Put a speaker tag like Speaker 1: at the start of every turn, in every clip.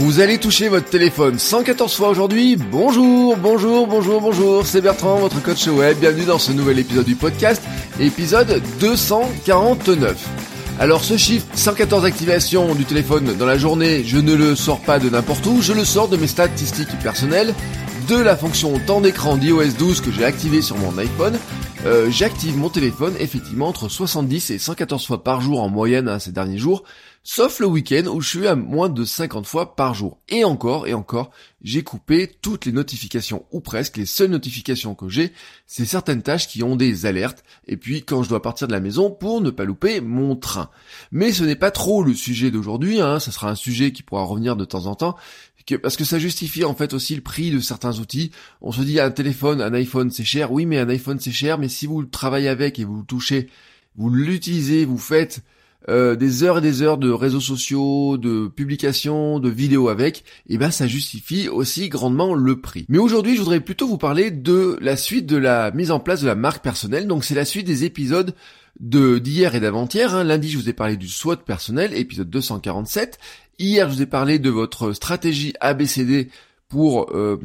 Speaker 1: Vous allez toucher votre téléphone 114 fois aujourd'hui. Bonjour, bonjour, bonjour, bonjour. C'est Bertrand, votre coach web. Bienvenue dans ce nouvel épisode du podcast, épisode 249. Alors ce chiffre, 114 activations du téléphone dans la journée, je ne le sors pas de n'importe où, je le sors de mes statistiques personnelles, de la fonction temps d'écran d'iOS 12 que j'ai activé sur mon iPhone. Euh, j'active mon téléphone effectivement entre 70 et 114 fois par jour en moyenne hein, ces derniers jours, sauf le week-end où je suis à moins de 50 fois par jour. Et encore, et encore, j'ai coupé toutes les notifications, ou presque les seules notifications que j'ai, c'est certaines tâches qui ont des alertes, et puis quand je dois partir de la maison pour ne pas louper mon train. Mais ce n'est pas trop le sujet d'aujourd'hui, hein, ça sera un sujet qui pourra revenir de temps en temps, parce que ça justifie en fait aussi le prix de certains outils. On se dit un téléphone, un iPhone c'est cher, oui mais un iPhone c'est cher, mais si vous le travaillez avec et vous le touchez, vous l'utilisez, vous faites euh, des heures et des heures de réseaux sociaux, de publications, de vidéos avec, et eh ben ça justifie aussi grandement le prix. Mais aujourd'hui, je voudrais plutôt vous parler de la suite de la mise en place de la marque personnelle. Donc c'est la suite des épisodes de d'hier et d'avant-hier. Hein. Lundi, je vous ai parlé du SWOT personnel, épisode 247. Hier, je vous ai parlé de votre stratégie ABCD pour euh,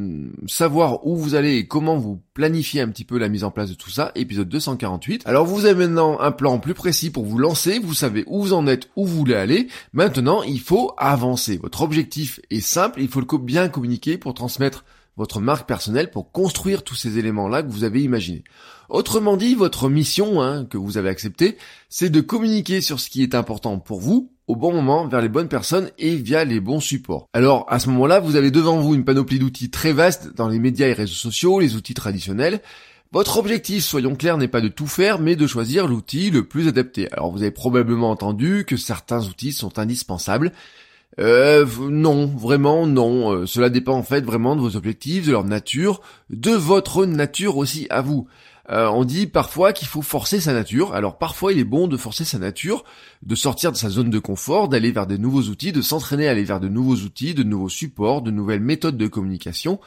Speaker 1: savoir où vous allez et comment vous planifiez un petit peu la mise en place de tout ça, épisode 248. Alors vous avez maintenant un plan plus précis pour vous lancer, vous savez où vous en êtes, où vous voulez aller. Maintenant, il faut avancer. Votre objectif est simple, il faut le bien communiquer pour transmettre votre marque personnelle, pour construire tous ces éléments-là que vous avez imaginés. Autrement dit, votre mission, hein, que vous avez acceptée, c'est de communiquer sur ce qui est important pour vous, au bon moment, vers les bonnes personnes et via les bons supports. Alors, à ce moment-là, vous avez devant vous une panoplie d'outils très vaste dans les médias et réseaux sociaux, les outils traditionnels. Votre objectif, soyons clairs, n'est pas de tout faire, mais de choisir l'outil le plus adapté. Alors, vous avez probablement entendu que certains outils sont indispensables. Euh, non, vraiment non. Euh, cela dépend en fait vraiment de vos objectifs, de leur nature, de votre nature aussi à vous. Euh, on dit parfois qu'il faut forcer sa nature. Alors parfois il est bon de forcer sa nature, de sortir de sa zone de confort, d'aller vers des nouveaux outils, de s'entraîner à aller vers de nouveaux outils, de nouveaux supports, de nouvelles méthodes de communication.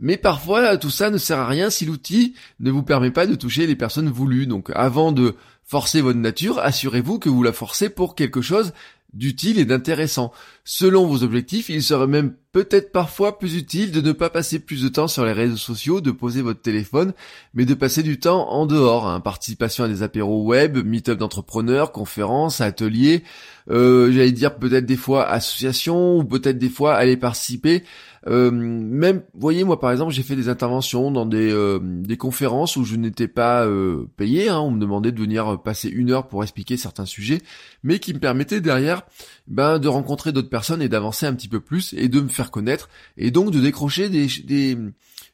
Speaker 1: Mais parfois tout ça ne sert à rien si l'outil ne vous permet pas de toucher les personnes voulues. Donc avant de forcer votre nature, assurez-vous que vous la forcez pour quelque chose d'utile et d'intéressant. Selon vos objectifs, il serait même peut-être parfois plus utile de ne pas passer plus de temps sur les réseaux sociaux, de poser votre téléphone, mais de passer du temps en dehors. Hein. Participation à des apéros web, meet-up d'entrepreneurs, conférences, ateliers, euh, j'allais dire peut-être des fois associations, ou peut-être des fois aller participer euh, même, voyez, moi par exemple, j'ai fait des interventions dans des, euh, des conférences où je n'étais pas euh, payé. Hein, on me demandait de venir passer une heure pour expliquer certains sujets, mais qui me permettaient derrière ben, de rencontrer d'autres personnes et d'avancer un petit peu plus et de me faire connaître et donc de décrocher des, des,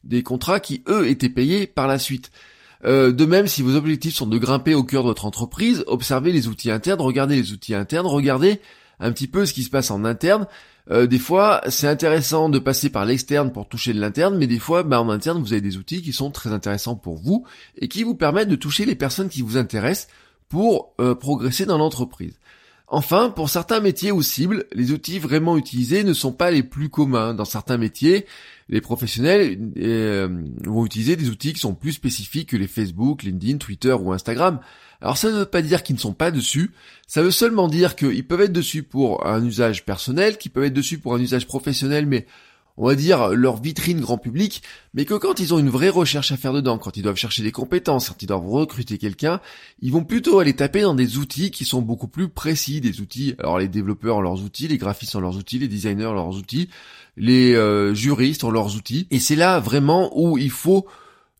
Speaker 1: des contrats qui eux étaient payés par la suite. de même, si vos objectifs sont de grimper au cœur de votre entreprise, observez les outils internes, regardez les outils internes, regardez un petit peu ce qui se passe en interne euh, des fois, c'est intéressant de passer par l'externe pour toucher de l'interne, mais des fois, bah, en interne, vous avez des outils qui sont très intéressants pour vous et qui vous permettent de toucher les personnes qui vous intéressent pour euh, progresser dans l'entreprise. Enfin, pour certains métiers ou cibles, les outils vraiment utilisés ne sont pas les plus communs. Dans certains métiers, les professionnels euh, vont utiliser des outils qui sont plus spécifiques que les Facebook, LinkedIn, Twitter ou Instagram. Alors ça ne veut pas dire qu'ils ne sont pas dessus, ça veut seulement dire qu'ils peuvent être dessus pour un usage personnel, qu'ils peuvent être dessus pour un usage professionnel, mais on va dire leur vitrine grand public, mais que quand ils ont une vraie recherche à faire dedans, quand ils doivent chercher des compétences, quand ils doivent recruter quelqu'un, ils vont plutôt aller taper dans des outils qui sont beaucoup plus précis, des outils, alors les développeurs ont leurs outils, les graphistes ont leurs outils, les designers ont leurs outils, les euh, juristes ont leurs outils, et c'est là vraiment où il faut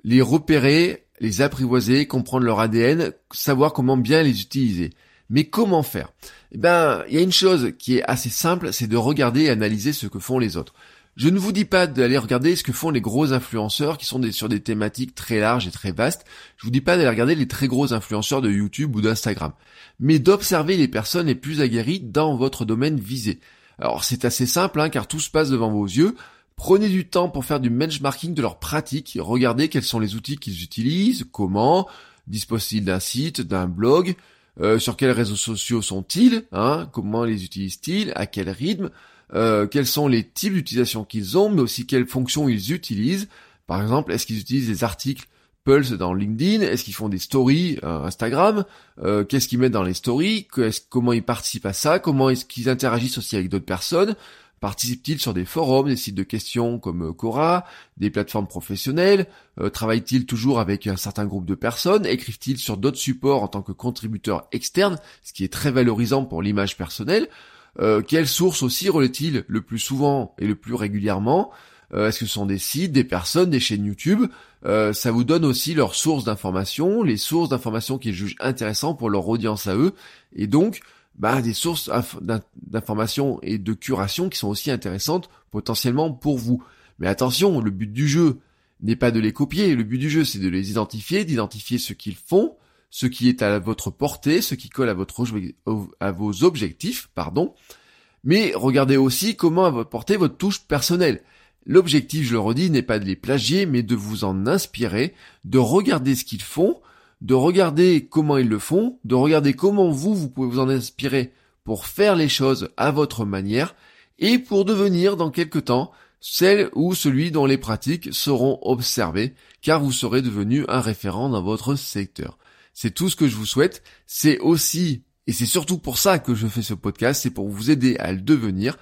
Speaker 1: les repérer, les apprivoiser, comprendre leur ADN, savoir comment bien les utiliser. Mais comment faire? Eh ben, il y a une chose qui est assez simple, c'est de regarder et analyser ce que font les autres. Je ne vous dis pas d'aller regarder ce que font les gros influenceurs qui sont sur des thématiques très larges et très vastes. Je vous dis pas d'aller regarder les très gros influenceurs de YouTube ou d'Instagram. Mais d'observer les personnes les plus aguerries dans votre domaine visé. Alors c'est assez simple hein, car tout se passe devant vos yeux. Prenez du temps pour faire du benchmarking de leurs pratiques. Regardez quels sont les outils qu'ils utilisent, comment, disposent-ils d'un site, d'un blog, euh, sur quels réseaux sociaux sont-ils, hein, comment les utilisent-ils, à quel rythme, euh, quels sont les types d'utilisation qu'ils ont, mais aussi quelles fonctions ils utilisent. Par exemple, est-ce qu'ils utilisent des articles Pulse dans LinkedIn? Est-ce qu'ils font des stories euh, Instagram? Euh, Qu'est-ce qu'ils mettent dans les stories? Comment ils participent à ça? Comment est-ce qu'ils interagissent aussi avec d'autres personnes? Participent-ils sur des forums, des sites de questions comme Quora, des plateformes professionnelles? Travaillent-ils toujours avec un certain groupe de personnes? Écrivent-ils sur d'autres supports en tant que contributeurs externes, ce qui est très valorisant pour l'image personnelle euh, quelles sources aussi relaient-ils le plus souvent et le plus régulièrement? Euh, Est-ce que ce sont des sites, des personnes, des chaînes YouTube? Euh, Ça vous donne aussi leurs sources d'informations, les sources d'informations qu'ils jugent intéressantes pour leur audience à eux, et donc bah, des sources d'informations et de curation qui sont aussi intéressantes potentiellement pour vous. Mais attention, le but du jeu n'est pas de les copier, le but du jeu c'est de les identifier, d'identifier ce qu'ils font, ce qui est à votre portée, ce qui colle à, votre, à vos objectifs, pardon. Mais regardez aussi comment portée votre touche personnelle. L'objectif, je le redis, n'est pas de les plagier, mais de vous en inspirer, de regarder ce qu'ils font, de regarder comment ils le font, de regarder comment vous, vous pouvez vous en inspirer pour faire les choses à votre manière, et pour devenir dans quelque temps celle ou celui dont les pratiques seront observées, car vous serez devenu un référent dans votre secteur. C'est tout ce que je vous souhaite. C'est aussi, et c'est surtout pour ça que je fais ce podcast, c'est pour vous aider à le devenir.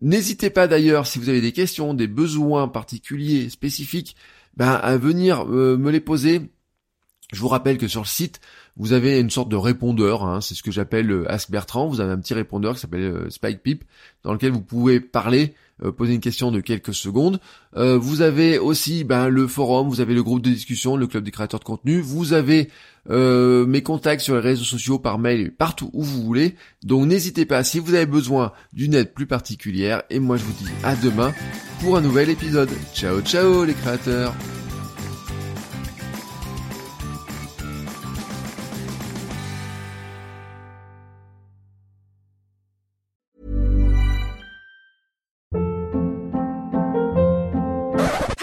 Speaker 1: N'hésitez pas d'ailleurs, si vous avez des questions, des besoins particuliers, spécifiques, ben, à venir euh, me les poser. Je vous rappelle que sur le site, vous avez une sorte de répondeur, hein, c'est ce que j'appelle euh, Ask Bertrand, vous avez un petit répondeur qui s'appelle euh, SpikePip, dans lequel vous pouvez parler, poser une question de quelques secondes. vous avez aussi ben, le forum, vous avez le groupe de discussion, le club des créateurs de contenu, vous avez mes contacts sur les réseaux sociaux, par mail, partout où vous voulez. Donc n'hésitez pas si vous avez besoin d'une aide plus particulière, et moi je vous dis à demain pour un nouvel épisode. Ciao ciao les créateurs